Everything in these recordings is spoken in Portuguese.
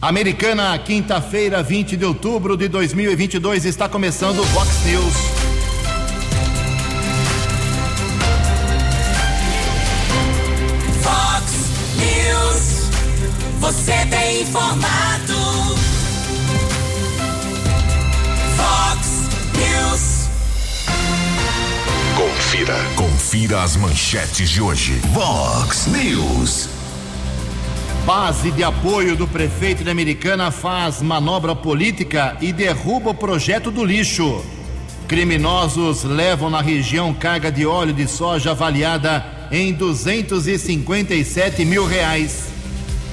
Americana, quinta-feira, 20 de outubro de 2022, está começando o Vox News. Vox News, você tem informado. Vox News. Confira, confira as manchetes de hoje. Vox News. Base de apoio do prefeito de Americana faz manobra política e derruba o projeto do lixo. Criminosos levam na região carga de óleo de soja avaliada em 257 mil reais.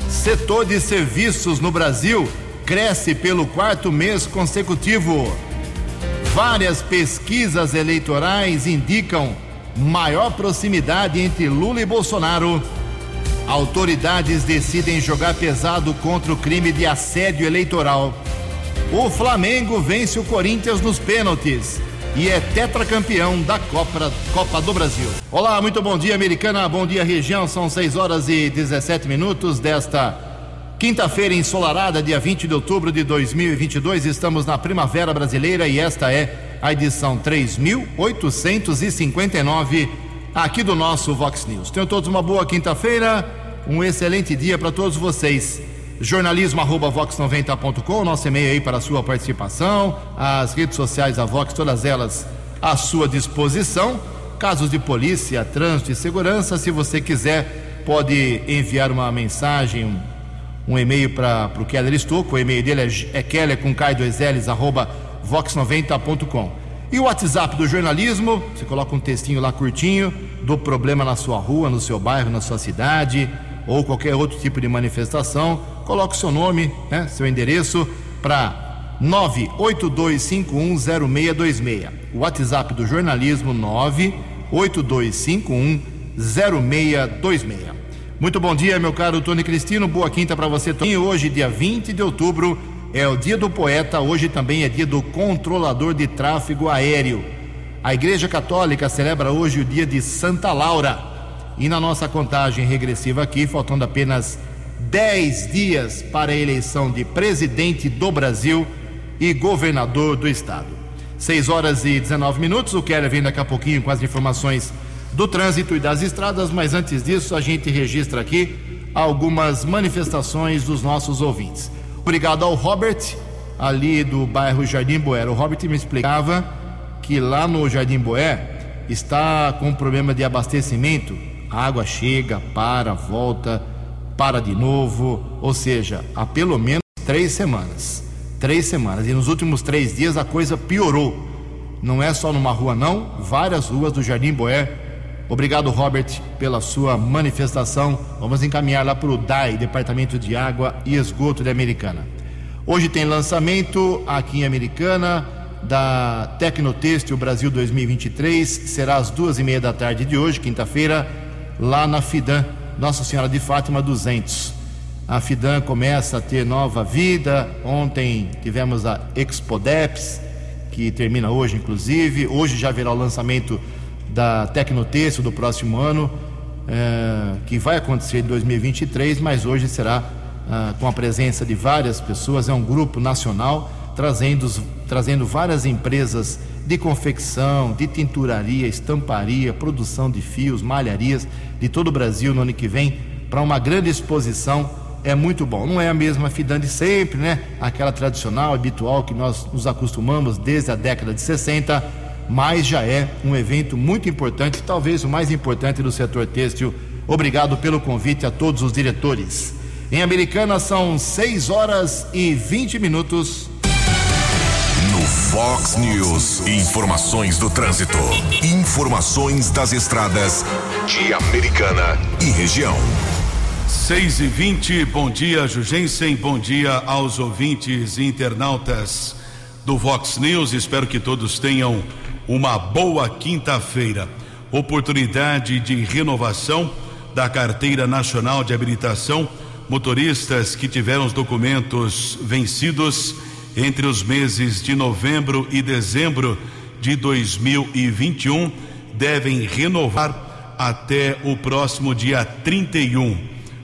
Setor de serviços no Brasil cresce pelo quarto mês consecutivo. Várias pesquisas eleitorais indicam maior proximidade entre Lula e Bolsonaro. Autoridades decidem jogar pesado contra o crime de assédio eleitoral. O Flamengo vence o Corinthians nos pênaltis e é tetracampeão da Copa, Copa do Brasil. Olá, muito bom dia, americana. Bom dia, região. São 6 horas e 17 minutos desta quinta-feira ensolarada, dia 20 de outubro de 2022. Estamos na Primavera Brasileira e esta é a edição 3859 aqui do nosso Vox News. Tenham todos uma boa quinta-feira, um excelente dia para todos vocês. Jornalismo arroba vox90.com, nosso e-mail aí para a sua participação, as redes sociais da Vox, todas elas à sua disposição. Casos de polícia, trânsito e segurança, se você quiser, pode enviar uma mensagem, um, um e-mail para o Keller Estouco, o e-mail dele é, é keller com cai 2 ls arroba vox90.com. E o WhatsApp do jornalismo, você coloca um textinho lá curtinho do problema na sua rua, no seu bairro, na sua cidade, ou qualquer outro tipo de manifestação. Coloque seu nome, né, seu endereço para 982510626. O WhatsApp do jornalismo 982510626. Muito bom dia, meu caro Tony Cristino. Boa quinta para você, Tony. Hoje, dia 20 de outubro, é o dia do poeta, hoje também é dia do controlador de tráfego aéreo. A Igreja Católica celebra hoje o dia de Santa Laura. E na nossa contagem regressiva aqui, faltando apenas 10 dias para a eleição de presidente do Brasil e governador do estado. 6 horas e 19 minutos. O Keller vem daqui a pouquinho com as informações do trânsito e das estradas, mas antes disso, a gente registra aqui algumas manifestações dos nossos ouvintes. Obrigado ao Robert, ali do bairro Jardim Boé. O Robert me explicava que lá no Jardim Boé está com um problema de abastecimento. A água chega, para, volta, para de novo. Ou seja, há pelo menos três semanas. Três semanas. E nos últimos três dias a coisa piorou. Não é só numa rua, não. Várias ruas do Jardim Boé. Obrigado, Robert, pela sua manifestação. Vamos encaminhar lá para o DAI, Departamento de Água e Esgoto de Americana. Hoje tem lançamento aqui em Americana da Tecnotêxtil Brasil 2023. Será às duas e meia da tarde de hoje, quinta-feira, lá na Fidan, Nossa Senhora de Fátima 200. A Fidan começa a ter nova vida. Ontem tivemos a Expodeps, que termina hoje, inclusive. Hoje já haverá o lançamento da Tecnotexto do próximo ano, é, que vai acontecer em 2023, mas hoje será ah, com a presença de várias pessoas, é um grupo nacional trazendo, trazendo várias empresas de confecção, de tinturaria, estamparia, produção de fios, malharias de todo o Brasil no ano que vem para uma grande exposição. É muito bom. Não é a mesma Fidan de sempre, né? Aquela tradicional, habitual que nós nos acostumamos desde a década de 60 mas já é um evento muito importante, talvez o mais importante do setor têxtil. Obrigado pelo convite a todos os diretores. Em Americana são 6 horas e 20 minutos. Fox News, informações do trânsito, informações das estradas de Americana e região. 6 e 20 bom dia, Jugensen, bom dia aos ouvintes e internautas do Vox News. Espero que todos tenham uma boa quinta-feira. Oportunidade de renovação da Carteira Nacional de Habilitação. Motoristas que tiveram os documentos vencidos entre os meses de novembro e dezembro de 2021 devem renovar até o próximo dia 31.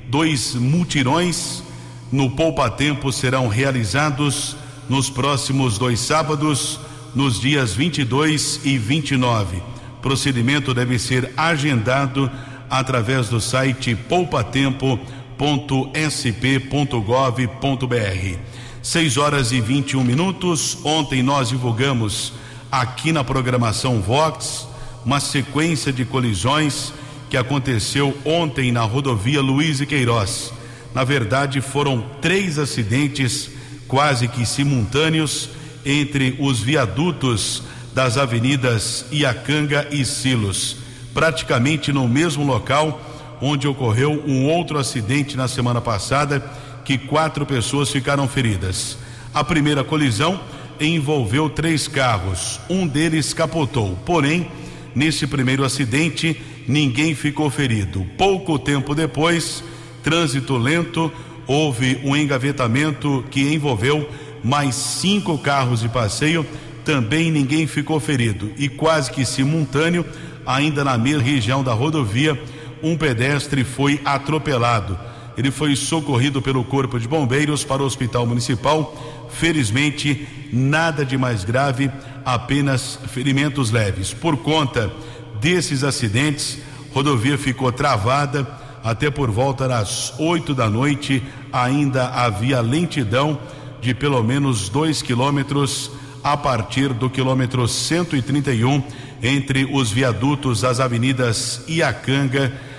Dois mutirões no Poupa Tempo serão realizados nos próximos dois sábados, nos dias 22 e 29. Procedimento deve ser agendado através do site poupatempo.sp.gov.br. 6 horas e 21 minutos. Ontem nós divulgamos aqui na programação Vox uma sequência de colisões que aconteceu ontem na rodovia Luiz e Queiroz. Na verdade, foram três acidentes quase que simultâneos entre os viadutos das avenidas Iacanga e Silos, praticamente no mesmo local onde ocorreu um outro acidente na semana passada, que quatro pessoas ficaram feridas. A primeira colisão envolveu três carros, um deles capotou, porém, nesse primeiro acidente, ninguém ficou ferido. Pouco tempo depois, trânsito lento, houve um engavetamento que envolveu mais cinco carros de passeio, também ninguém ficou ferido. E quase que simultâneo, ainda na mesma região da rodovia, um pedestre foi atropelado. Ele foi socorrido pelo Corpo de Bombeiros para o Hospital Municipal. Felizmente, nada de mais grave, apenas ferimentos leves. Por conta desses acidentes, rodovia ficou travada até por volta das 8 da noite. Ainda havia lentidão de pelo menos dois quilômetros a partir do quilômetro 131 entre os viadutos das avenidas Iacanga e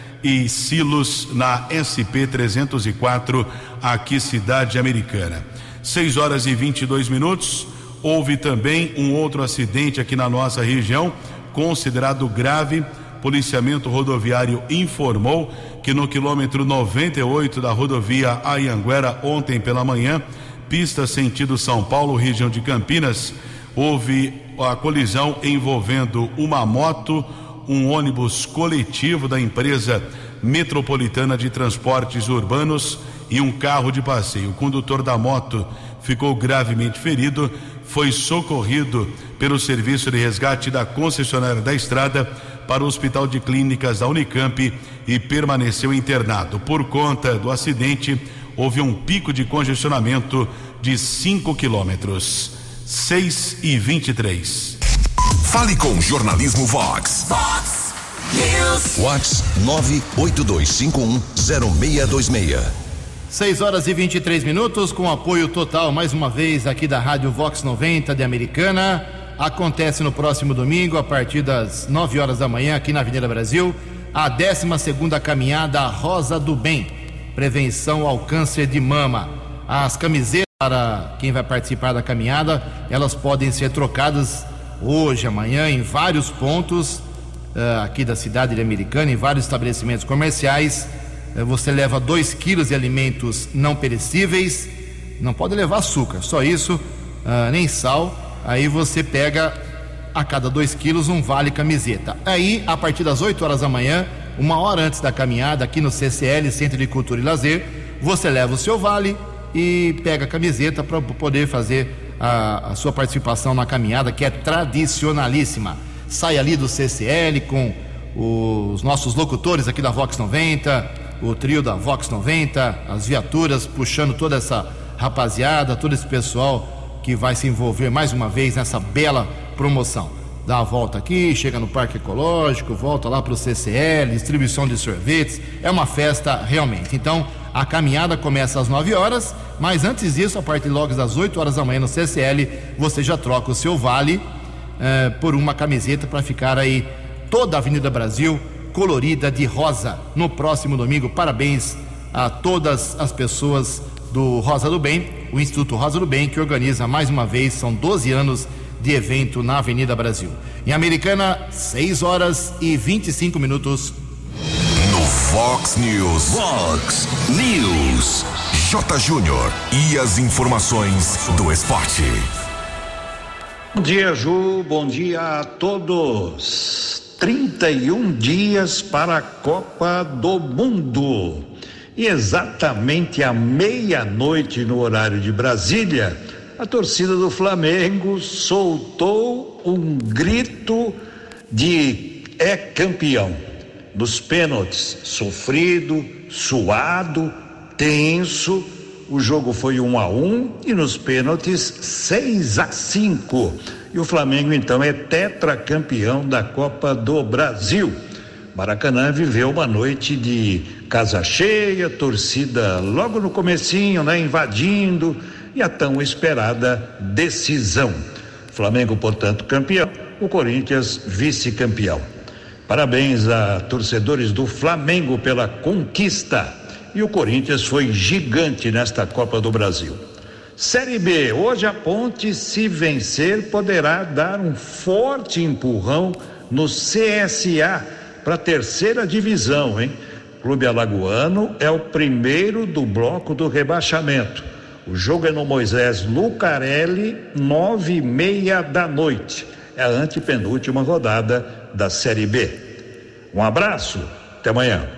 Silos na SP 304 aqui cidade americana. 6 horas e 22 minutos. Houve também um outro acidente aqui na nossa região, considerado grave. Policiamento rodoviário informou que no quilômetro 98 da rodovia Ayanguera, ontem pela manhã, pista sentido São Paulo, região de Campinas, houve a colisão envolvendo uma moto, um ônibus coletivo da empresa metropolitana de transportes urbanos e um carro de passeio. O condutor da moto ficou gravemente ferido, foi socorrido pelo serviço de resgate da concessionária da estrada para o Hospital de Clínicas da Unicamp e permaneceu internado. Por conta do acidente, houve um pico de congestionamento de 5 quilômetros. 6 e 23. Fale com Jornalismo Vox. Vox News. Vox 982510626. 6 horas e 23 minutos, com apoio total, mais uma vez, aqui da Rádio Vox 90 de Americana. Acontece no próximo domingo, a partir das 9 horas da manhã, aqui na Avenida Brasil, a 12 caminhada Rosa do Bem prevenção ao câncer de mama. As camisetas para quem vai participar da caminhada, elas podem ser trocadas hoje, amanhã, em vários pontos uh, aqui da cidade de Americana, em vários estabelecimentos comerciais. Uh, você leva 2 quilos de alimentos não perecíveis, não pode levar açúcar, só isso, uh, nem sal. Aí você pega a cada 2 quilos um vale camiseta. Aí, a partir das 8 horas da manhã, uma hora antes da caminhada, aqui no CCL, Centro de Cultura e Lazer, você leva o seu vale e pega a camiseta para poder fazer a, a, sua participação na caminhada, que é tradicionalíssima. Sai ali do CCL com os nossos locutores aqui da Vox 90, o trio da Vox 90, as viaturas puxando toda essa rapaziada, todo esse pessoal que vai se envolver mais uma vez nessa bela promoção. Dá a volta aqui, chega no Parque Ecológico, volta lá para o CCL, distribuição de sorvetes. É uma festa realmente. Então, a caminhada começa às 9 horas, mas antes disso, a partir logo das 8 horas da manhã no CCL, você já troca o seu vale eh, por uma camiseta para ficar aí toda a Avenida Brasil colorida de rosa no próximo domingo. Parabéns a todas as pessoas do Rosa do Bem, o Instituto Rosa do Bem, que organiza mais uma vez, são 12 anos de evento na Avenida Brasil. Em Americana, 6 horas e 25 minutos. Fox News. Fox News. J. Júnior. E as informações do esporte. Bom dia, Ju. Bom dia a todos. 31 dias para a Copa do Mundo. E exatamente à meia-noite, no horário de Brasília, a torcida do Flamengo soltou um grito de é campeão nos pênaltis, sofrido, suado, tenso, O jogo foi 1 a 1 e nos pênaltis 6 a 5. E o Flamengo então é tetracampeão da Copa do Brasil. Maracanã viveu uma noite de casa cheia, torcida logo no comecinho, né, invadindo e a tão esperada decisão. Flamengo, portanto, campeão, o Corinthians vice-campeão. Parabéns a torcedores do Flamengo pela conquista. E o Corinthians foi gigante nesta Copa do Brasil. Série B, hoje a Ponte, se vencer, poderá dar um forte empurrão no CSA para a terceira divisão, hein? Clube Alagoano é o primeiro do bloco do rebaixamento. O jogo é no Moisés Lucarelli, nove e meia da noite. É a antepenúltima rodada da Série B. Um abraço, até amanhã.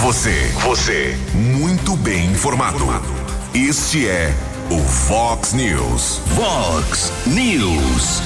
Você, você, muito bem informado. Este é o Fox News. Fox News.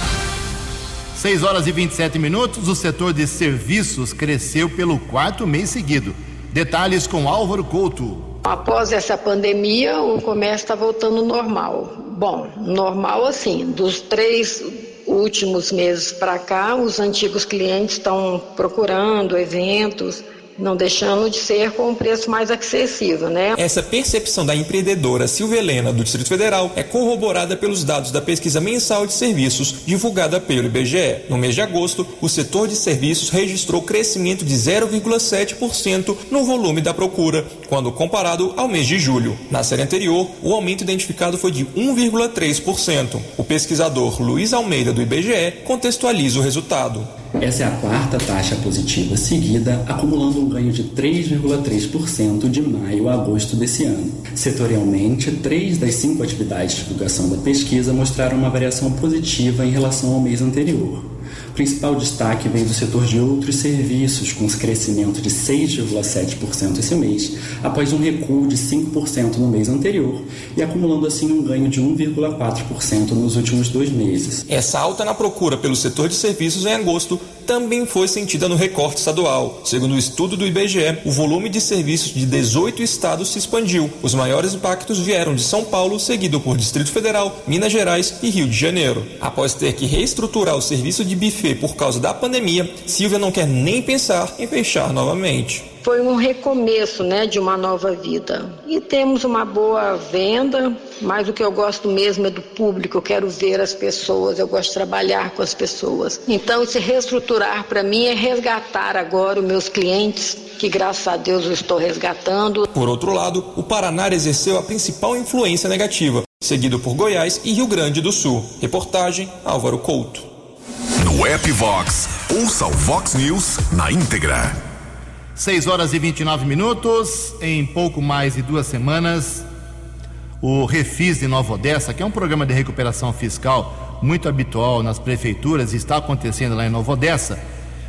6 horas e 27 minutos, o setor de serviços cresceu pelo quarto mês seguido. Detalhes com Álvaro Couto. Após essa pandemia, o comércio está voltando normal. Bom, normal assim, dos três últimos meses para cá, os antigos clientes estão procurando eventos não deixando de ser com um preço mais acessível, né? Essa percepção da empreendedora Silvia Helena do Distrito Federal é corroborada pelos dados da pesquisa mensal de serviços divulgada pelo IBGE. No mês de agosto, o setor de serviços registrou crescimento de 0,7% no volume da procura, quando comparado ao mês de julho. Na série anterior, o aumento identificado foi de 1,3%. O pesquisador Luiz Almeida do IBGE contextualiza o resultado. Essa é a quarta taxa positiva seguida, acumulando um ganho de 3,3% de maio a agosto desse ano. Setorialmente, três das cinco atividades de divulgação da pesquisa mostraram uma variação positiva em relação ao mês anterior. Principal destaque veio do setor de outros serviços, com crescimento de 6,7% esse mês, após um recuo de 5% no mês anterior, e acumulando assim um ganho de 1,4% nos últimos dois meses. Essa alta na procura pelo setor de serviços em agosto também foi sentida no recorte estadual. Segundo o estudo do IBGE, o volume de serviços de 18 estados se expandiu. Os maiores impactos vieram de São Paulo, seguido por Distrito Federal, Minas Gerais e Rio de Janeiro. Após ter que reestruturar o serviço de buffet por causa da pandemia, Silvia não quer nem pensar em fechar novamente foi um recomeço, né, de uma nova vida. E temos uma boa venda, mas o que eu gosto mesmo é do público, eu quero ver as pessoas, eu gosto de trabalhar com as pessoas. Então, se reestruturar para mim é resgatar agora os meus clientes, que graças a Deus eu estou resgatando. Por outro lado, o Paraná exerceu a principal influência negativa, seguido por Goiás e Rio Grande do Sul. Reportagem Álvaro Couto. No app Vox, ouça o Vox News na íntegra. 6 horas e 29 minutos. Em pouco mais de duas semanas, o Refis de Nova Odessa, que é um programa de recuperação fiscal muito habitual nas prefeituras está acontecendo lá em Nova Odessa,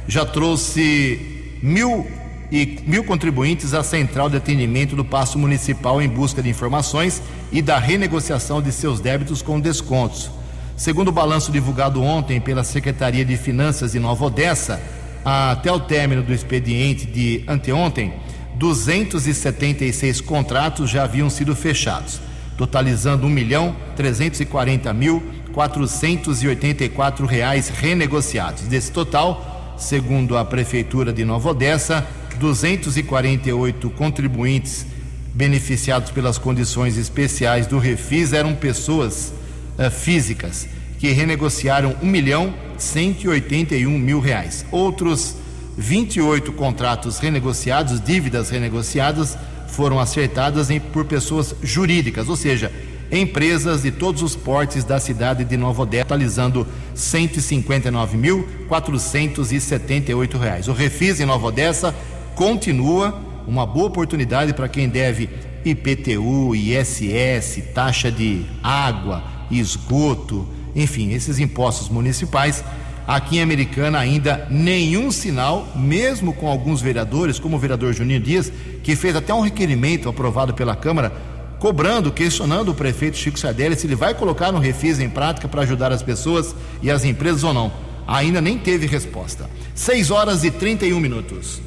já trouxe mil e mil contribuintes à central de atendimento do Passo Municipal em busca de informações e da renegociação de seus débitos com descontos. Segundo o balanço divulgado ontem pela Secretaria de Finanças de Nova Odessa, até o término do expediente de anteontem, 276 contratos já haviam sido fechados, totalizando 1 milhão 340 mil 484 reais renegociados. Desse total, segundo a prefeitura de Nova Odessa, 248 contribuintes beneficiados pelas condições especiais do Refis eram pessoas uh, físicas que renegociaram 1 milhão 181 mil reais. Outros 28 contratos renegociados, dívidas renegociadas, foram acertadas em, por pessoas jurídicas, ou seja, empresas de todos os portes da cidade de Nova Odessa, totalizando 159.478 reais. O Refis em Nova Odessa continua uma boa oportunidade para quem deve IPTU, ISS, taxa de água, esgoto, enfim, esses impostos municipais. Aqui em Americana ainda nenhum sinal, mesmo com alguns vereadores, como o vereador Juninho Dias, que fez até um requerimento aprovado pela Câmara, cobrando, questionando o prefeito Chico Sardelli se ele vai colocar no refis em prática para ajudar as pessoas e as empresas ou não. Ainda nem teve resposta. 6 horas e 31 minutos.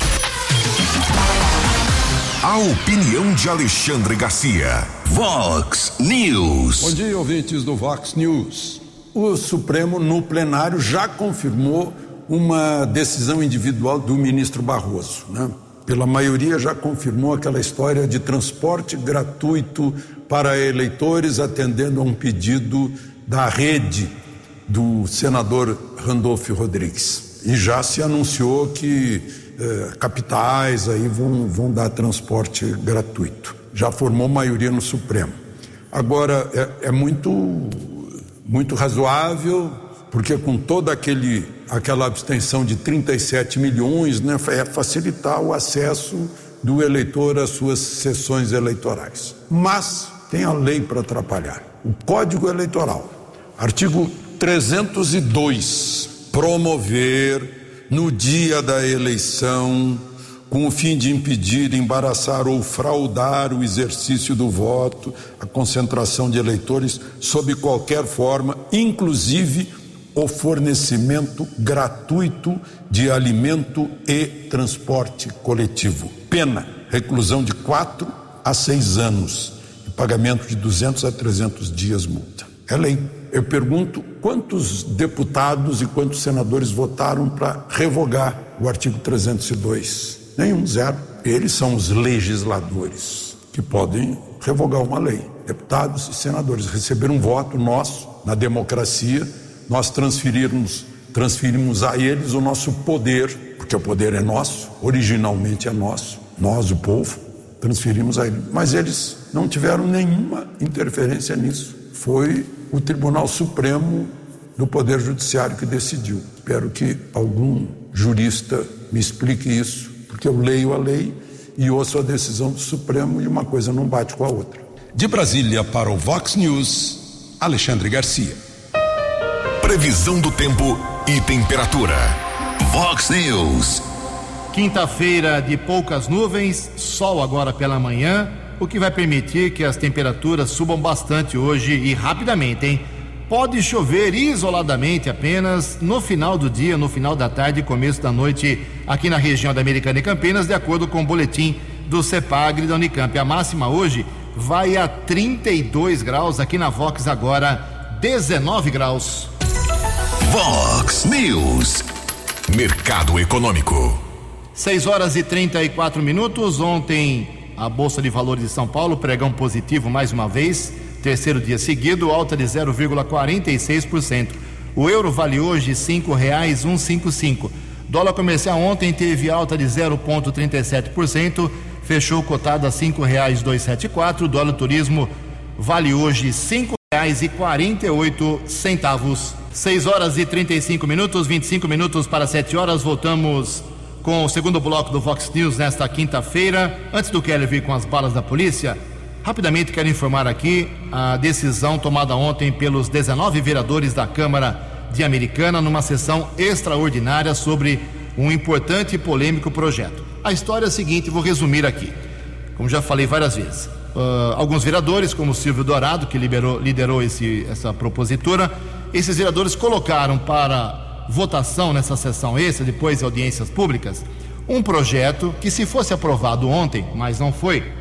A opinião de Alexandre Garcia. Vox News. Bom dia, ouvintes do Vox News. O Supremo, no plenário, já confirmou uma decisão individual do ministro Barroso. Né? Pela maioria, já confirmou aquela história de transporte gratuito para eleitores, atendendo a um pedido da rede do senador Randolfo Rodrigues. E já se anunciou que eh, capitais aí vão, vão dar transporte gratuito. Já formou maioria no Supremo. Agora, é, é muito, muito razoável, porque com toda aquele, aquela abstenção de 37 milhões, né, é facilitar o acesso do eleitor às suas sessões eleitorais. Mas tem a lei para atrapalhar. O Código Eleitoral, artigo 302, promover no dia da eleição, com o fim de impedir, embaraçar ou fraudar o exercício do voto, a concentração de eleitores sob qualquer forma, inclusive o fornecimento gratuito de alimento e transporte coletivo. Pena: reclusão de quatro a seis anos e pagamento de 200 a 300 dias multa. É lei. Eu pergunto quantos deputados e quantos senadores votaram para revogar o artigo 302? Nenhum, zero. Eles são os legisladores que podem revogar uma lei. Deputados e senadores receberam um voto nosso na democracia, nós transferirmos, transferimos a eles o nosso poder, porque o poder é nosso, originalmente é nosso, nós, o povo, transferimos a eles. Mas eles não tiveram nenhuma interferência nisso. Foi o Tribunal Supremo do Poder Judiciário que decidiu. Espero que algum jurista me explique isso, porque eu leio a lei e ouço a decisão do Supremo e uma coisa não bate com a outra. De Brasília para o Vox News, Alexandre Garcia. Previsão do tempo e temperatura. Vox News. Quinta-feira de poucas nuvens, sol agora pela manhã o que vai permitir que as temperaturas subam bastante hoje e rapidamente, hein? Pode chover isoladamente apenas no final do dia, no final da tarde e começo da noite aqui na região da Americana e Campinas, de acordo com o boletim do CEPAGRE da Unicamp. A máxima hoje vai a 32 graus, aqui na Vox agora 19 graus. Vox News. Mercado Econômico. 6 horas e 34 minutos. Ontem a Bolsa de Valores de São Paulo, pregão positivo mais uma vez, terceiro dia seguido, alta de 0,46%. O euro vale hoje cinco cinco. Dólar comercial ontem teve alta de 0,37%, fechou cotado a sete quatro. Dólar turismo vale hoje oito centavos. 6 horas e 35 minutos, 25 minutos para 7 horas. Voltamos com o segundo bloco do Vox News nesta quinta-feira. Antes do Keller vir com as balas da polícia, rapidamente quero informar aqui a decisão tomada ontem pelos 19 vereadores da Câmara de Americana numa sessão extraordinária sobre um importante e polêmico projeto. A história é a seguinte, vou resumir aqui. Como já falei várias vezes, uh, alguns vereadores, como Silvio Dourado, que liberou, liderou esse, essa propositura, esses vereadores colocaram para votação nessa sessão extra, depois de audiências públicas, um projeto que, se fosse aprovado ontem, mas não foi,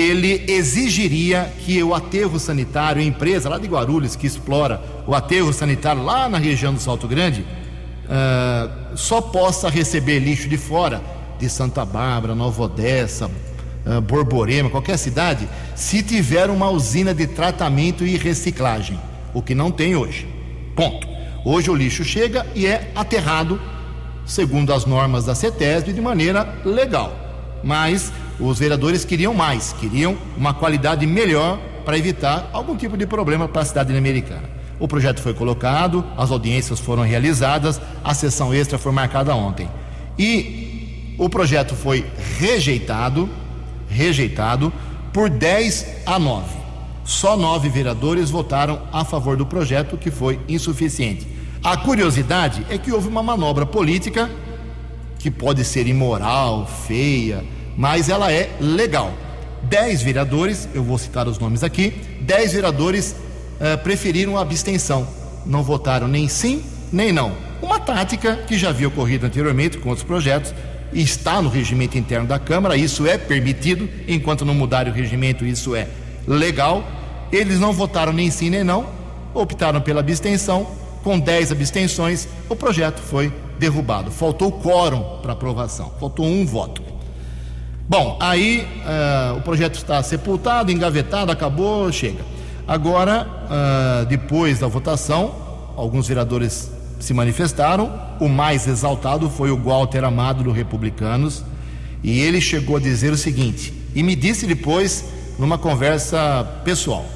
ele exigiria que o aterro sanitário, a empresa lá de Guarulhos que explora o aterro sanitário lá na região do Salto Grande, uh, só possa receber lixo de fora, de Santa Bárbara, Nova Odessa, uh, Borborema, qualquer cidade, se tiver uma usina de tratamento e reciclagem, o que não tem hoje. Ponto. Hoje o lixo chega e é aterrado, segundo as normas da CETESB, de maneira legal. Mas os vereadores queriam mais, queriam uma qualidade melhor para evitar algum tipo de problema para a cidade americana. O projeto foi colocado, as audiências foram realizadas, a sessão extra foi marcada ontem. E o projeto foi rejeitado, rejeitado por 10 a 9. Só nove vereadores votaram a favor do projeto, que foi insuficiente. A curiosidade é que houve uma manobra política que pode ser imoral, feia, mas ela é legal. Dez vereadores, eu vou citar os nomes aqui, dez vereadores uh, preferiram a abstenção. Não votaram nem sim, nem não. Uma tática que já havia ocorrido anteriormente com outros projetos, está no regimento interno da Câmara, isso é permitido, enquanto não mudarem o regimento, isso é legal. Eles não votaram nem sim nem não, optaram pela abstenção. Com 10 abstenções, o projeto foi derrubado. Faltou quórum para aprovação, faltou um voto. Bom, aí uh, o projeto está sepultado, engavetado, acabou, chega. Agora, uh, depois da votação, alguns vereadores se manifestaram. O mais exaltado foi o Walter Amado do Republicanos, e ele chegou a dizer o seguinte, e me disse depois, numa conversa pessoal,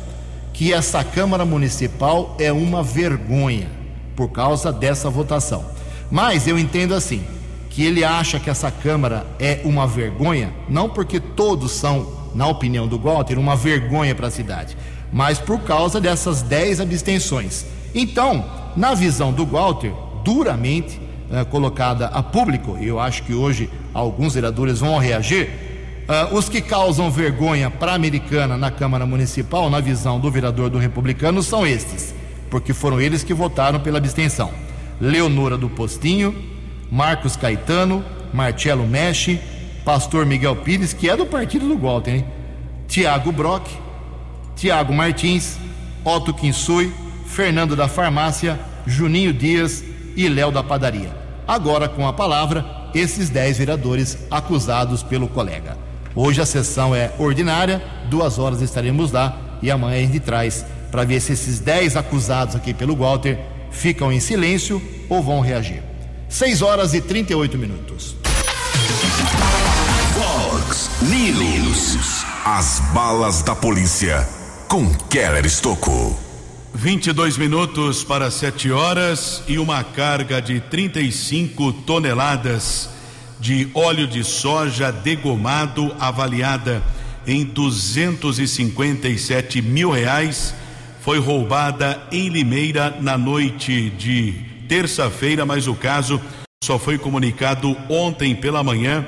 que essa Câmara Municipal é uma vergonha por causa dessa votação. Mas eu entendo assim, que ele acha que essa Câmara é uma vergonha, não porque todos são, na opinião do Walter, uma vergonha para a cidade, mas por causa dessas 10 abstenções. Então, na visão do Walter, duramente uh, colocada a público, e eu acho que hoje alguns vereadores vão reagir, uh, os que causam vergonha para a americana na Câmara Municipal, na visão do vereador do republicano, são estes, porque foram eles que votaram pela abstenção. Leonora do Postinho, Marcos Caetano, Marcelo Mexe, Pastor Miguel Pires, que é do partido do Walter, hein? Tiago Brock, Tiago Martins, Otto Kinsui, Fernando da Farmácia, Juninho Dias e Léo da Padaria. Agora, com a palavra, esses dez vereadores acusados pelo colega. Hoje a sessão é ordinária, duas horas estaremos lá e amanhã a gente traz para ver se esses dez acusados aqui pelo Walter ficam em silêncio ou vão reagir. 6 horas e 38 minutos. Fox News. As balas da polícia com Keller Estocou. 22 minutos para 7 horas e uma carga de 35 toneladas de óleo de soja degomado avaliada em 257 mil reais foi roubada em Limeira na noite de terça-feira, mas o caso só foi comunicado ontem pela manhã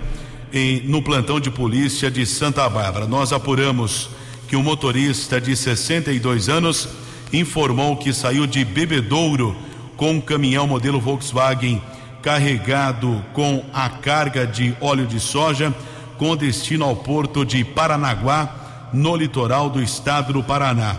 em, no plantão de polícia de Santa Bárbara. Nós apuramos que o motorista de 62 anos informou que saiu de Bebedouro com um caminhão modelo Volkswagen carregado com a carga de óleo de soja com destino ao porto de Paranaguá, no litoral do estado do Paraná.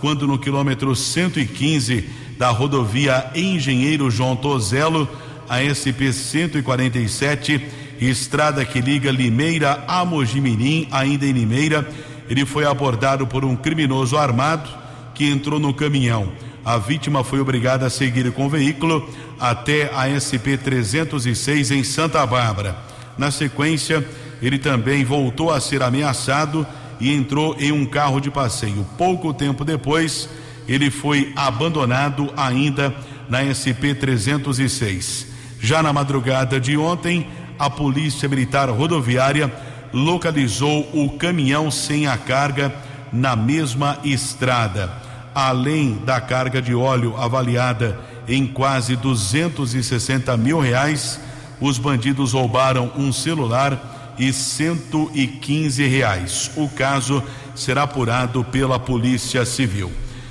Quando no quilômetro 115 da rodovia Engenheiro João Tozelo, a SP 147, estrada que liga Limeira a Mojimirim, ainda em Limeira. Ele foi abordado por um criminoso armado que entrou no caminhão. A vítima foi obrigada a seguir com o veículo até a SP 306 em Santa Bárbara. Na sequência, ele também voltou a ser ameaçado e entrou em um carro de passeio. Pouco tempo depois, ele foi abandonado ainda na SP 306. Já na madrugada de ontem, a Polícia Militar Rodoviária localizou o caminhão sem a carga na mesma estrada. Além da carga de óleo avaliada em quase 260 mil reais, os bandidos roubaram um celular e 115 reais. O caso será apurado pela Polícia Civil.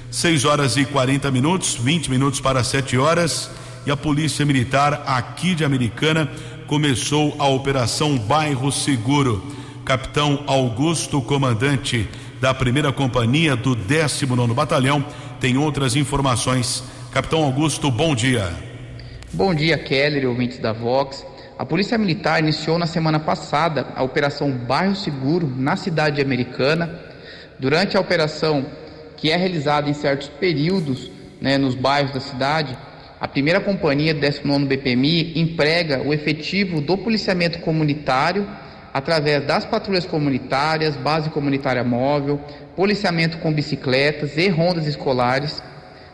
6 horas e 40 minutos, 20 minutos para 7 horas, e a Polícia Militar aqui de Americana começou a Operação Bairro Seguro. Capitão Augusto, comandante da primeira companhia do 19 Batalhão, tem outras informações. Capitão Augusto, bom dia. Bom dia, Keller, ouvintes da Vox. A Polícia Militar iniciou na semana passada a Operação Bairro Seguro na cidade americana. Durante a operação que é realizada em certos períodos né, nos bairros da cidade, a primeira companhia do 19 BPMI emprega o efetivo do policiamento comunitário através das patrulhas comunitárias, base comunitária móvel, policiamento com bicicletas e rondas escolares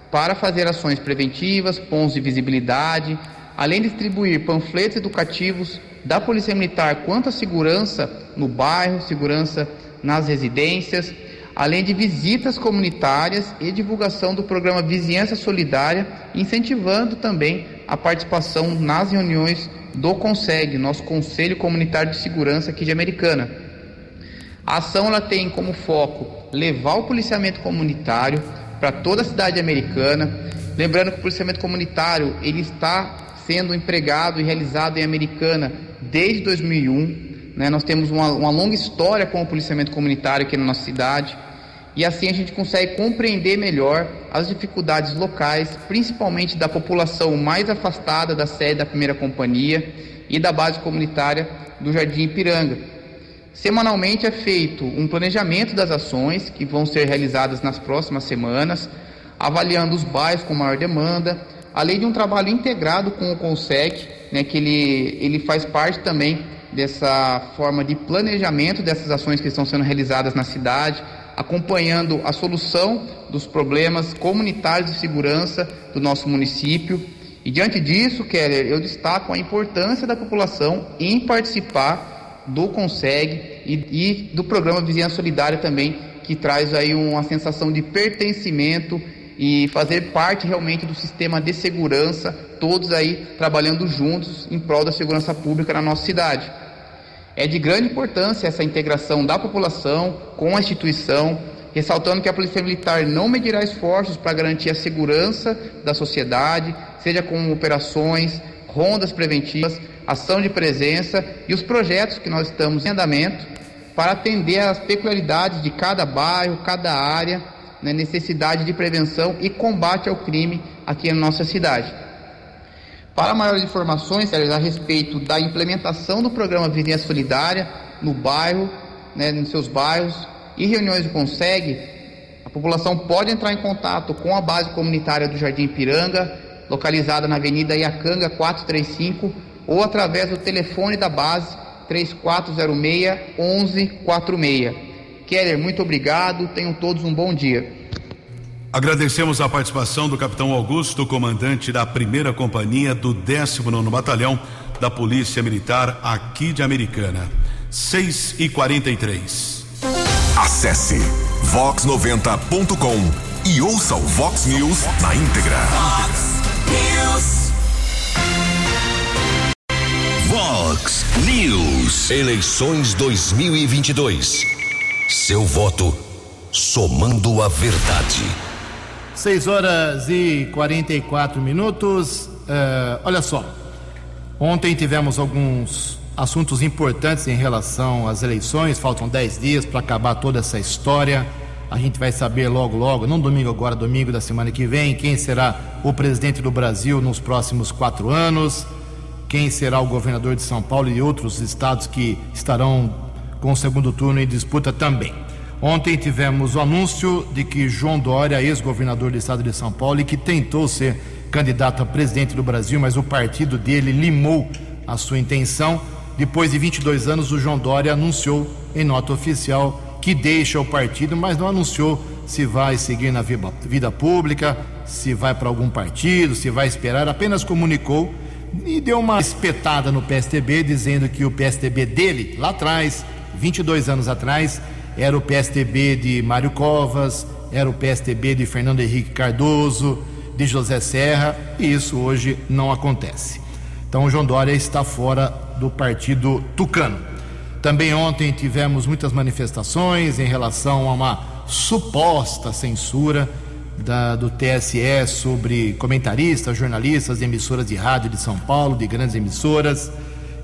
para fazer ações preventivas, pontos de visibilidade, além de distribuir panfletos educativos da Polícia Militar quanto à segurança no bairro, segurança nas residências, além de visitas comunitárias e divulgação do programa Vizinhança Solidária, incentivando também a participação nas reuniões do CONSEG, nosso Conselho Comunitário de Segurança aqui de Americana. A ação ela tem como foco levar o policiamento comunitário para toda a cidade americana. Lembrando que o policiamento comunitário ele está sendo empregado e realizado em Americana desde 2001. Né? Nós temos uma, uma longa história com o policiamento comunitário aqui na nossa cidade e assim a gente consegue compreender melhor as dificuldades locais, principalmente da população mais afastada da sede da primeira companhia e da base comunitária do Jardim Ipiranga. Semanalmente é feito um planejamento das ações que vão ser realizadas nas próximas semanas, avaliando os bairros com maior demanda, além de um trabalho integrado com o CONSEC, né, que ele, ele faz parte também dessa forma de planejamento dessas ações que estão sendo realizadas na cidade, acompanhando a solução dos problemas comunitários de segurança do nosso município. E diante disso, Keller, eu destaco a importância da população em participar do CONSEG e, e do programa Vizinhança Solidária também, que traz aí uma sensação de pertencimento e fazer parte realmente do sistema de segurança, todos aí trabalhando juntos em prol da segurança pública na nossa cidade. É de grande importância essa integração da população com a instituição, ressaltando que a Polícia Militar não medirá esforços para garantir a segurança da sociedade, seja com operações, rondas preventivas, ação de presença e os projetos que nós estamos em andamento para atender às peculiaridades de cada bairro, cada área, né, necessidade de prevenção e combate ao crime aqui na nossa cidade. Para maiores informações a respeito da implementação do programa Vizinhança Solidária no bairro, né, nos seus bairros e reuniões do Conseg, a população pode entrar em contato com a base comunitária do Jardim Piranga, localizada na Avenida Iacanga 435, ou através do telefone da base 3406 1146. Keller, muito obrigado, tenham todos um bom dia. Agradecemos a participação do capitão Augusto, comandante da primeira companhia do 19 Batalhão da Polícia Militar aqui de Americana. 6 e 43 Acesse vox90.com e ouça o Vox News na íntegra. News. Vox News. Eleições 2022. Seu voto somando a verdade. 6 horas e 44 minutos. Uh, olha só, ontem tivemos alguns assuntos importantes em relação às eleições. Faltam 10 dias para acabar toda essa história. A gente vai saber logo, logo, não domingo agora, domingo da semana que vem, quem será o presidente do Brasil nos próximos quatro anos, quem será o governador de São Paulo e outros estados que estarão com o segundo turno em disputa também. Ontem tivemos o anúncio de que João Dória, ex-governador do estado de São Paulo e que tentou ser candidato a presidente do Brasil, mas o partido dele limou a sua intenção. Depois de 22 anos, o João Dória anunciou em nota oficial que deixa o partido, mas não anunciou se vai seguir na vida pública, se vai para algum partido, se vai esperar, apenas comunicou e deu uma espetada no PSTB, dizendo que o PSTB dele, lá atrás, 22 anos atrás, era o PSTB de Mário Covas, era o PSTB de Fernando Henrique Cardoso, de José Serra, e isso hoje não acontece. Então, João Dória está fora do partido tucano. Também ontem tivemos muitas manifestações em relação a uma suposta censura da, do TSE sobre comentaristas, jornalistas emissoras de rádio de São Paulo, de grandes emissoras.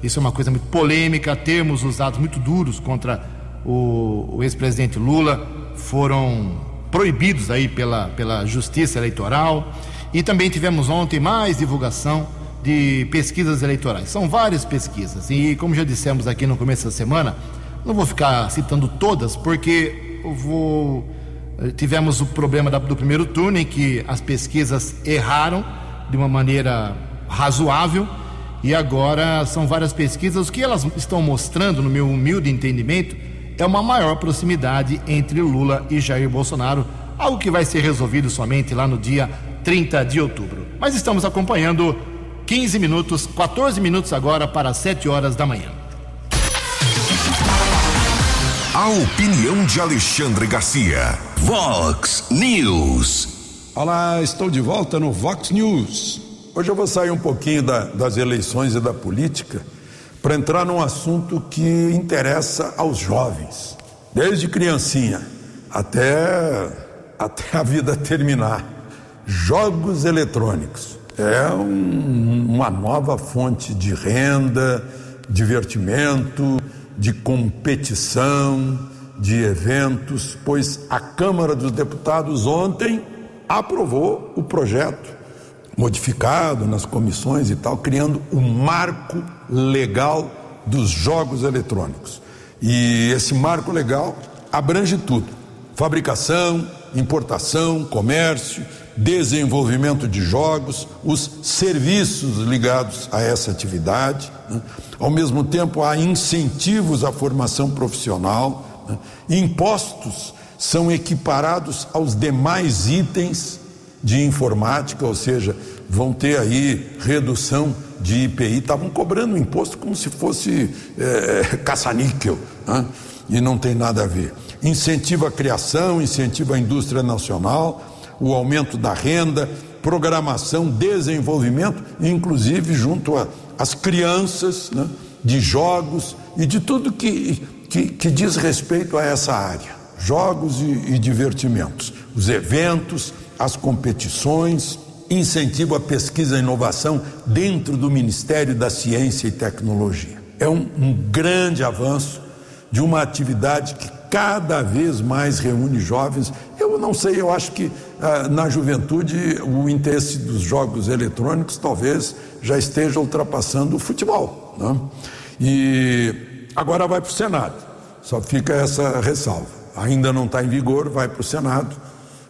Isso é uma coisa muito polêmica, termos usados muito duros contra o, o ex-presidente Lula foram proibidos aí pela, pela Justiça Eleitoral. E também tivemos ontem mais divulgação de pesquisas eleitorais. São várias pesquisas. E como já dissemos aqui no começo da semana, não vou ficar citando todas, porque vou, tivemos o problema do primeiro turno em que as pesquisas erraram de uma maneira razoável. E agora são várias pesquisas. O que elas estão mostrando, no meu humilde entendimento, é uma maior proximidade entre Lula e Jair Bolsonaro, algo que vai ser resolvido somente lá no dia 30 de outubro. Mas estamos acompanhando 15 minutos, 14 minutos agora para 7 horas da manhã. A opinião de Alexandre Garcia. Vox News. Olá, estou de volta no Vox News. Hoje eu vou sair um pouquinho da, das eleições e da política para entrar num assunto que interessa aos jovens, desde criancinha até, até a vida terminar. Jogos eletrônicos é um, uma nova fonte de renda, divertimento, de competição, de eventos, pois a Câmara dos Deputados ontem aprovou o projeto modificado nas comissões e tal, criando um marco legal dos jogos eletrônicos. E esse marco legal abrange tudo: fabricação, importação, comércio, desenvolvimento de jogos, os serviços ligados a essa atividade. Né? Ao mesmo tempo, há incentivos à formação profissional, né? impostos são equiparados aos demais itens de informática, ou seja, vão ter aí redução de IPI. Estavam cobrando imposto como se fosse é, caça-níquel, né? e não tem nada a ver. Incentiva a criação, incentiva a indústria nacional, o aumento da renda, programação, desenvolvimento, inclusive junto às crianças, né? de jogos e de tudo que, que, que diz respeito a essa área. Jogos e, e divertimentos, os eventos, as competições, incentivo à pesquisa e inovação dentro do Ministério da Ciência e Tecnologia. É um, um grande avanço de uma atividade que cada vez mais reúne jovens. Eu não sei, eu acho que ah, na juventude o interesse dos jogos eletrônicos talvez já esteja ultrapassando o futebol. Né? E agora vai para o Senado, só fica essa ressalva. Ainda não está em vigor, vai para o Senado,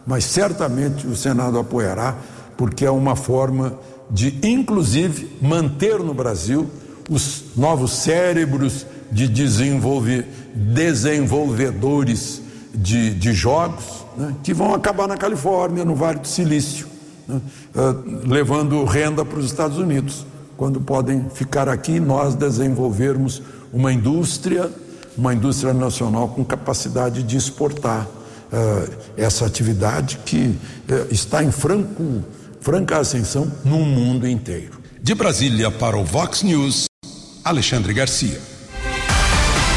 mas certamente o Senado apoiará porque é uma forma de, inclusive, manter no Brasil os novos cérebros de desenvolver, desenvolvedores de, de jogos né, que vão acabar na Califórnia, no Vale do Silício, né, uh, levando renda para os Estados Unidos, quando podem ficar aqui e nós desenvolvermos uma indústria, uma indústria nacional com capacidade de exportar uh, essa atividade que uh, está em franco franca ascensão no mundo inteiro. De Brasília para o Vox News, Alexandre Garcia.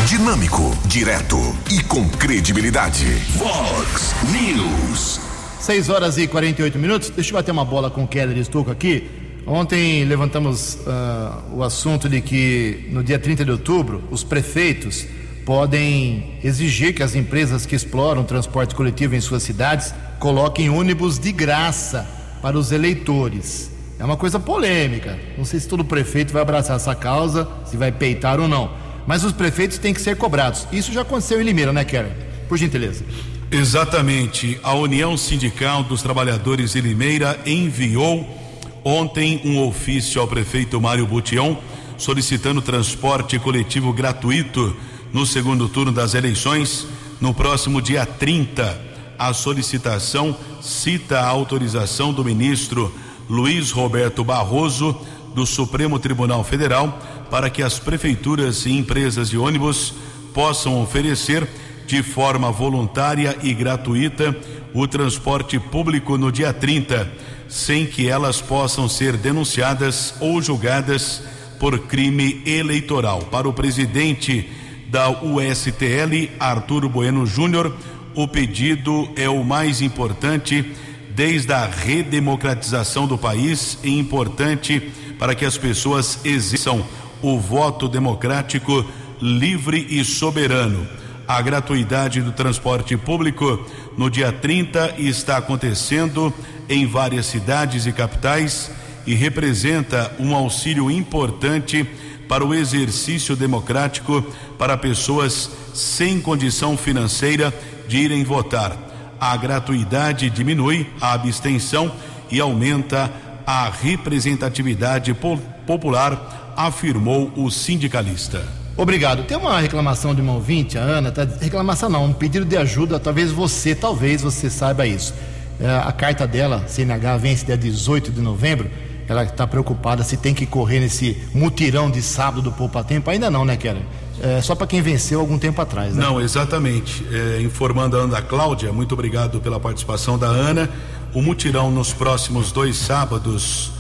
Dinâmico, direto e com credibilidade. Vox News. 6 horas e 48 minutos. Deixa eu bater uma bola com o Keller Estouco aqui. Ontem levantamos uh, o assunto de que no dia 30 de outubro os prefeitos podem exigir que as empresas que exploram transporte coletivo em suas cidades coloquem ônibus de graça para os eleitores. É uma coisa polêmica. Não sei se todo prefeito vai abraçar essa causa, se vai peitar ou não. Mas os prefeitos têm que ser cobrados. Isso já aconteceu em Limeira, né, Karen? Por gentileza. Exatamente. A União Sindical dos Trabalhadores de Limeira enviou ontem um ofício ao prefeito Mário Butião solicitando transporte coletivo gratuito no segundo turno das eleições no próximo dia 30 a solicitação cita a autorização do ministro Luiz Roberto Barroso do Supremo Tribunal Federal para que as prefeituras e empresas de ônibus possam oferecer de forma voluntária e gratuita o transporte público no dia 30, sem que elas possam ser denunciadas ou julgadas por crime eleitoral. Para o presidente da USTL, Arturo Bueno Júnior, o pedido é o mais importante desde a redemocratização do país e importante para que as pessoas exerçam o voto democrático livre e soberano. A gratuidade do transporte público no dia 30 está acontecendo em várias cidades e capitais e representa um auxílio importante para o exercício democrático para pessoas sem condição financeira de irem votar. A gratuidade diminui a abstenção e aumenta a representatividade popular, afirmou o sindicalista. Obrigado. Tem uma reclamação de uma ouvinte, a Ana, tá, reclamação não, um pedido de ajuda, talvez você, talvez você saiba isso. É, a carta dela, CNH, vence dia 18 de novembro. Ela está preocupada se tem que correr nesse mutirão de sábado do Poupa Tempo. Ainda não, né, Kellen? É, só para quem venceu algum tempo atrás. Né? Não, exatamente. É, informando a Ana Cláudia, muito obrigado pela participação da Ana. O mutirão nos próximos dois sábados,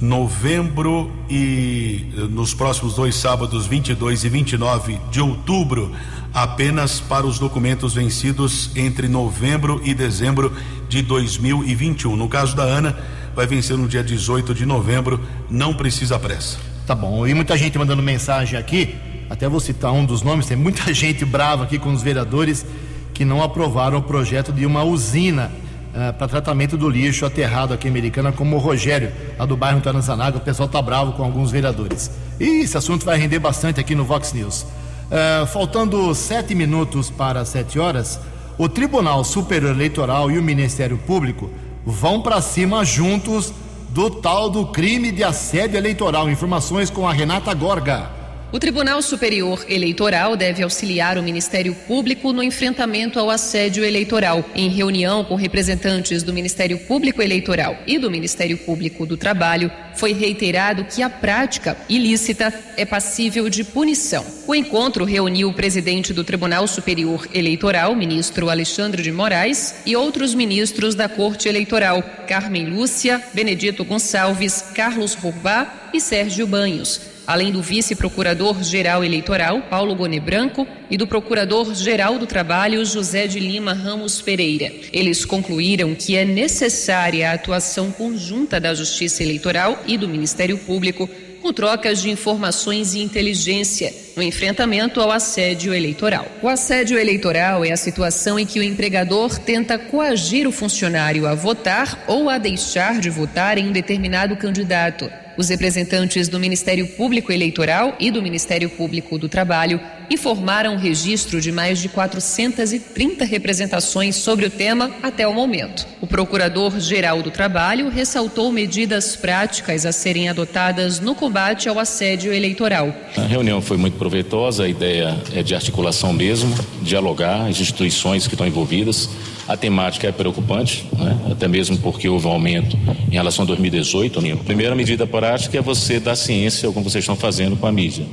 novembro e nos próximos dois sábados, 22 e 29 de outubro, apenas para os documentos vencidos entre novembro e dezembro de 2021. No caso da Ana, vai vencer no dia 18 de novembro, não precisa pressa. Tá bom. E muita gente mandando mensagem aqui. Até vou citar um dos nomes. Tem muita gente brava aqui com os vereadores que não aprovaram o projeto de uma usina uh, para tratamento do lixo aterrado aqui em Americana, como o Rogério, lá do bairro Taranzanaga. O pessoal tá bravo com alguns vereadores. E esse assunto vai render bastante aqui no Vox News. Uh, faltando sete minutos para sete horas, o Tribunal Superior Eleitoral e o Ministério Público vão para cima juntos do tal do crime de assédio eleitoral. Informações com a Renata Gorga. O Tribunal Superior Eleitoral deve auxiliar o Ministério Público no enfrentamento ao assédio eleitoral. Em reunião com representantes do Ministério Público Eleitoral e do Ministério Público do Trabalho, foi reiterado que a prática ilícita é passível de punição. O encontro reuniu o presidente do Tribunal Superior Eleitoral, ministro Alexandre de Moraes, e outros ministros da Corte Eleitoral, Carmen Lúcia, Benedito Gonçalves, Carlos Rubá e Sérgio Banhos além do vice-procurador-geral eleitoral, Paulo Gone Branco, e do procurador-geral do Trabalho, José de Lima Ramos Pereira. Eles concluíram que é necessária a atuação conjunta da Justiça Eleitoral e do Ministério Público com trocas de informações e inteligência no enfrentamento ao assédio eleitoral. O assédio eleitoral é a situação em que o empregador tenta coagir o funcionário a votar ou a deixar de votar em um determinado candidato os representantes do Ministério Público Eleitoral e do Ministério Público do Trabalho informaram o registro de mais de 430 representações sobre o tema até o momento. O Procurador-Geral do Trabalho ressaltou medidas práticas a serem adotadas no combate ao assédio eleitoral. A reunião foi muito proveitosa, a ideia é de articulação mesmo, dialogar as instituições que estão envolvidas a temática é preocupante, né? até mesmo porque houve um aumento em relação a 2018. A primeira medida prática é você dar ciência, como vocês estão fazendo com a mídia.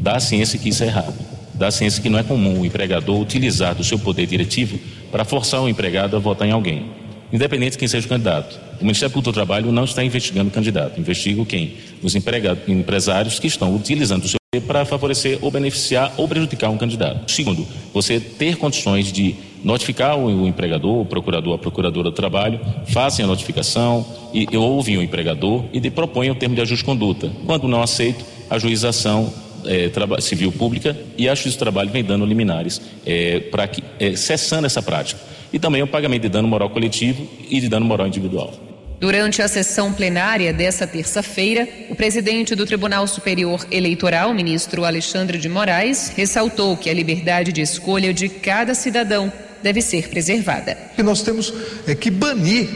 Dar ciência que isso é errado. Dar ciência que não é comum o empregador utilizar do seu poder diretivo para forçar o empregado a votar em alguém, independente de quem seja o candidato. O Ministério Público do Trabalho não está investigando o candidato, investiga quem? Os empresários que estão utilizando o seu para favorecer ou beneficiar ou prejudicar um candidato. Segundo, você ter condições de notificar o empregador, o procurador, a procuradora do trabalho, façam a notificação e, e ouvem o empregador e de, o termo de ajuste de conduta. Quando não aceito, a juização é, civil pública e a Justiça do Trabalho vem dando liminares é, para que é, cessando essa prática. E também o pagamento de dano moral coletivo e de dano moral individual. Durante a sessão plenária desta terça-feira, o presidente do Tribunal Superior Eleitoral, ministro Alexandre de Moraes, ressaltou que a liberdade de escolha de cada cidadão deve ser preservada. Que nós temos é que banir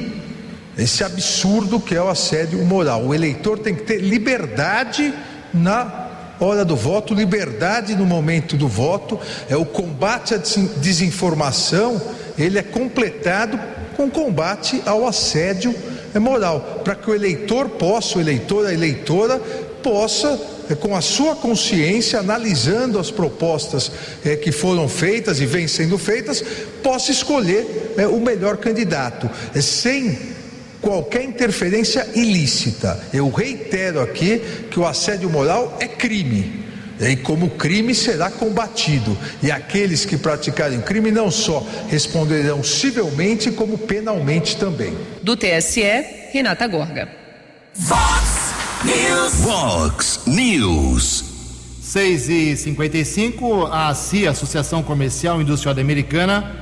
esse absurdo que é o assédio moral. O eleitor tem que ter liberdade na hora do voto, liberdade no momento do voto. É o combate à desinformação, ele é completado com combate ao assédio moral, para que o eleitor possa, o eleitor, a eleitora possa com a sua consciência, analisando as propostas é, que foram feitas e vêm sendo feitas, possa escolher é, o melhor candidato, é, sem qualquer interferência ilícita. Eu reitero aqui que o assédio moral é crime. E como crime será combatido. E aqueles que praticarem crime não só responderão civilmente, como penalmente também. Do TSE, Renata Gorga. News. Vox News. 6 e 55 a CIA, Associação Comercial e Industrial Americana,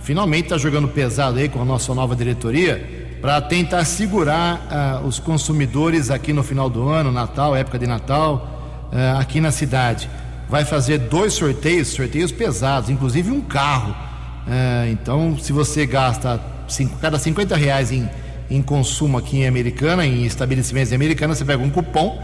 finalmente está jogando pesado aí com a nossa nova diretoria para tentar segurar uh, os consumidores aqui no final do ano, Natal, época de Natal, uh, aqui na cidade. Vai fazer dois sorteios, sorteios pesados, inclusive um carro. Uh, então, se você gasta cinco, cada 50 reais em em consumo aqui em Americana, em estabelecimentos em Americana, você pega um cupom,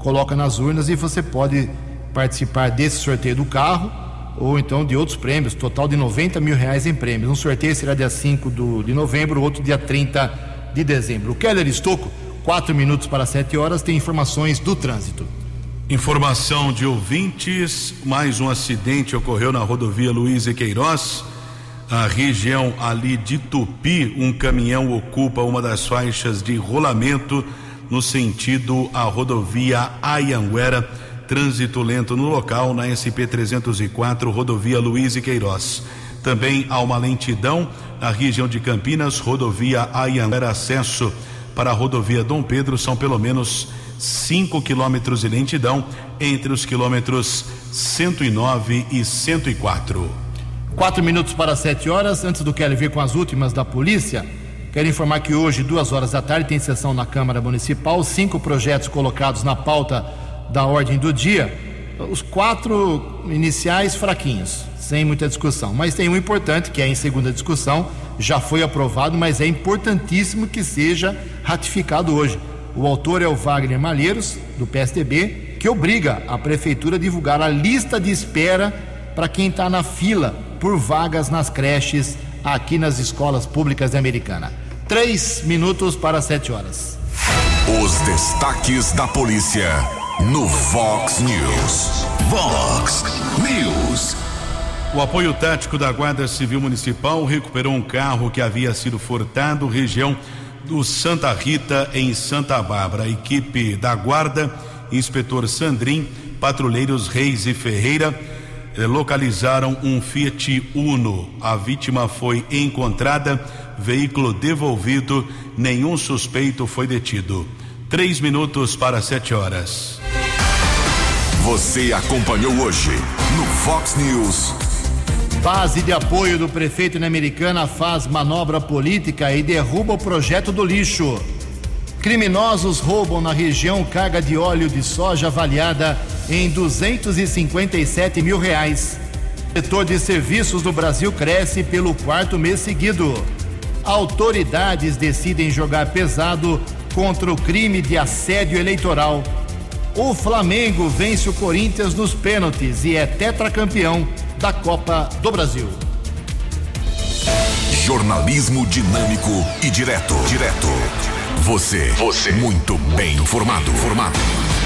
coloca nas urnas e você pode participar desse sorteio do carro ou então de outros prêmios, total de 90 mil reais em prêmios. Um sorteio será dia 5 do, de novembro, outro dia 30 de dezembro. O Keller Estocco, 4 minutos para 7 horas, tem informações do trânsito. Informação de ouvintes: mais um acidente ocorreu na rodovia Luiz e Queiroz a região ali de Tupi, um caminhão ocupa uma das faixas de rolamento no sentido a rodovia Ayanguera, trânsito lento no local na SP 304, rodovia Luiz e Queiroz. Também há uma lentidão na região de Campinas, rodovia Ayanguera, acesso para a rodovia Dom Pedro, são pelo menos 5 quilômetros de lentidão entre os quilômetros 109 e 104. Quatro minutos para sete horas. Antes do Kelly vir com as últimas da polícia, quero informar que hoje, duas horas da tarde, tem sessão na Câmara Municipal. Cinco projetos colocados na pauta da ordem do dia. Os quatro iniciais fraquinhos, sem muita discussão. Mas tem um importante, que é em segunda discussão, já foi aprovado, mas é importantíssimo que seja ratificado hoje. O autor é o Wagner Malheiros, do PSDB, que obriga a prefeitura a divulgar a lista de espera para quem está na fila por vagas nas creches aqui nas escolas públicas de Americana. Três minutos para sete horas. Os destaques da polícia no Vox News. Vox News. O apoio tático da Guarda Civil Municipal recuperou um carro que havia sido furtado região do Santa Rita em Santa Bárbara. A equipe da Guarda, inspetor Sandrin, patrulheiros Reis e Ferreira localizaram um Fiat Uno. A vítima foi encontrada, veículo devolvido, nenhum suspeito foi detido. Três minutos para sete horas. Você acompanhou hoje no Fox News. Base de apoio do prefeito na Americana faz manobra política e derruba o projeto do lixo. Criminosos roubam na região carga de óleo de soja avaliada em 257 mil reais. O setor de serviços do Brasil cresce pelo quarto mês seguido. Autoridades decidem jogar pesado contra o crime de assédio eleitoral. O Flamengo vence o Corinthians nos pênaltis e é tetracampeão da Copa do Brasil. Jornalismo dinâmico e direto. Direto. Você. Você. Muito bem informado. Formado.